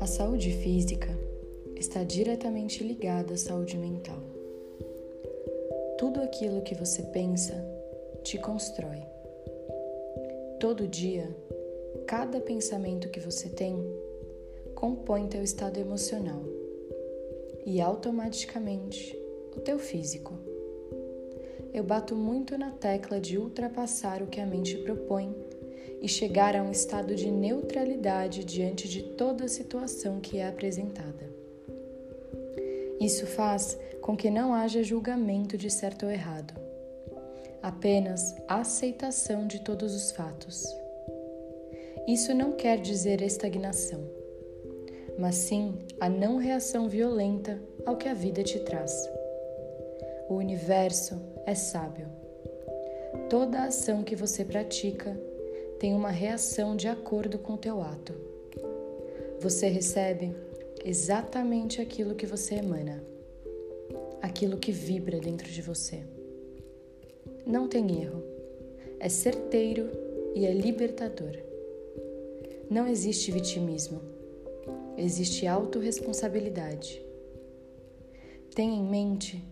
A saúde física está diretamente ligada à saúde mental. Tudo aquilo que você pensa te constrói. Todo dia, cada pensamento que você tem compõe teu estado emocional e automaticamente o teu físico. Eu bato muito na tecla de ultrapassar o que a mente propõe e chegar a um estado de neutralidade diante de toda situação que é apresentada. Isso faz com que não haja julgamento de certo ou errado, apenas aceitação de todos os fatos. Isso não quer dizer estagnação, mas sim a não reação violenta ao que a vida te traz. O universo é sábio. Toda ação que você pratica tem uma reação de acordo com o teu ato. Você recebe exatamente aquilo que você emana, aquilo que vibra dentro de você. Não tem erro, é certeiro e é libertador. Não existe vitimismo, existe autorresponsabilidade. Tenha em mente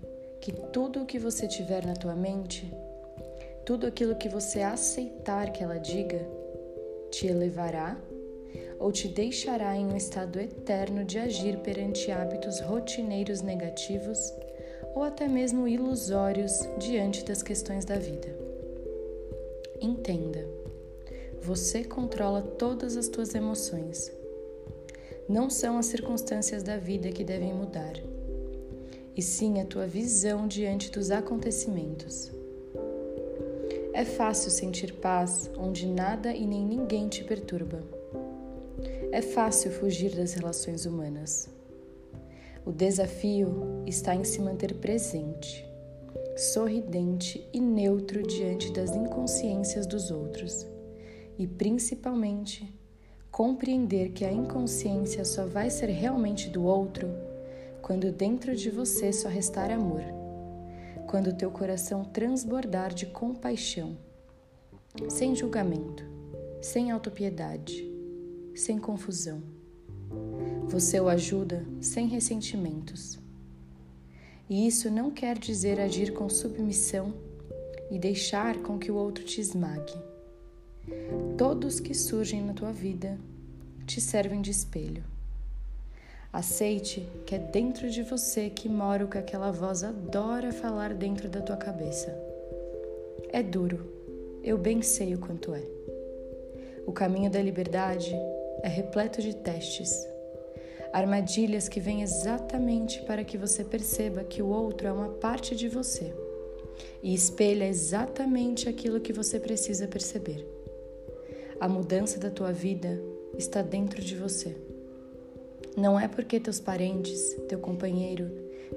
que tudo o que você tiver na tua mente tudo aquilo que você aceitar que ela diga te elevará ou te deixará em um estado eterno de agir perante hábitos rotineiros negativos ou até mesmo ilusórios diante das questões da vida. Entenda, você controla todas as tuas emoções. Não são as circunstâncias da vida que devem mudar, e sim a tua visão diante dos acontecimentos. É fácil sentir paz onde nada e nem ninguém te perturba. É fácil fugir das relações humanas. O desafio está em se manter presente, sorridente e neutro diante das inconsciências dos outros e, principalmente, compreender que a inconsciência só vai ser realmente do outro quando dentro de você só restar amor quando teu coração transbordar de compaixão, sem julgamento, sem autopiedade, sem confusão. Você o ajuda sem ressentimentos. E isso não quer dizer agir com submissão e deixar com que o outro te esmague. Todos que surgem na tua vida te servem de espelho. Aceite que é dentro de você que mora o que aquela voz adora falar dentro da tua cabeça. É duro, eu bem sei o quanto é. O caminho da liberdade é repleto de testes, armadilhas que vêm exatamente para que você perceba que o outro é uma parte de você e espelha exatamente aquilo que você precisa perceber. A mudança da tua vida está dentro de você. Não é porque teus parentes, teu companheiro,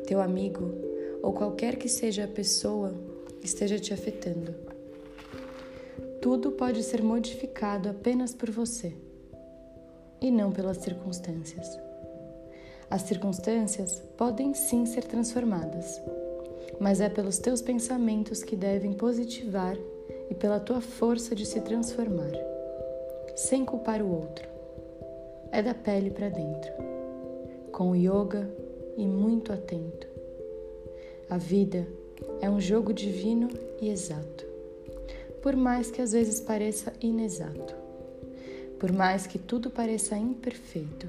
teu amigo ou qualquer que seja a pessoa esteja te afetando. Tudo pode ser modificado apenas por você e não pelas circunstâncias. As circunstâncias podem sim ser transformadas, mas é pelos teus pensamentos que devem positivar e pela tua força de se transformar, sem culpar o outro é da pele para dentro, com yoga e muito atento. A vida é um jogo divino e exato, por mais que às vezes pareça inexato, por mais que tudo pareça imperfeito,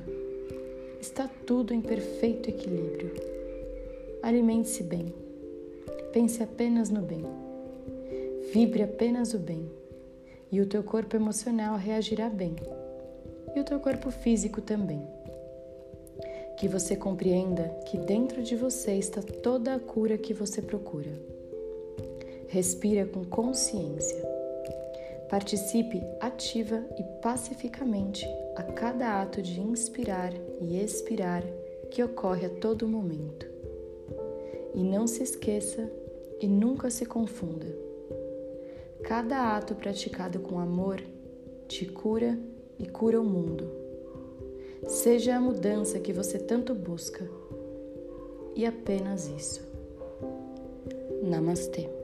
está tudo em perfeito equilíbrio. Alimente-se bem, pense apenas no bem, vibre apenas o bem, e o teu corpo emocional reagirá bem e o teu corpo físico também. Que você compreenda que dentro de você está toda a cura que você procura. Respira com consciência. Participe ativa e pacificamente a cada ato de inspirar e expirar que ocorre a todo momento. E não se esqueça e nunca se confunda. Cada ato praticado com amor te cura e cura o mundo. Seja a mudança que você tanto busca. E apenas isso. Namastê.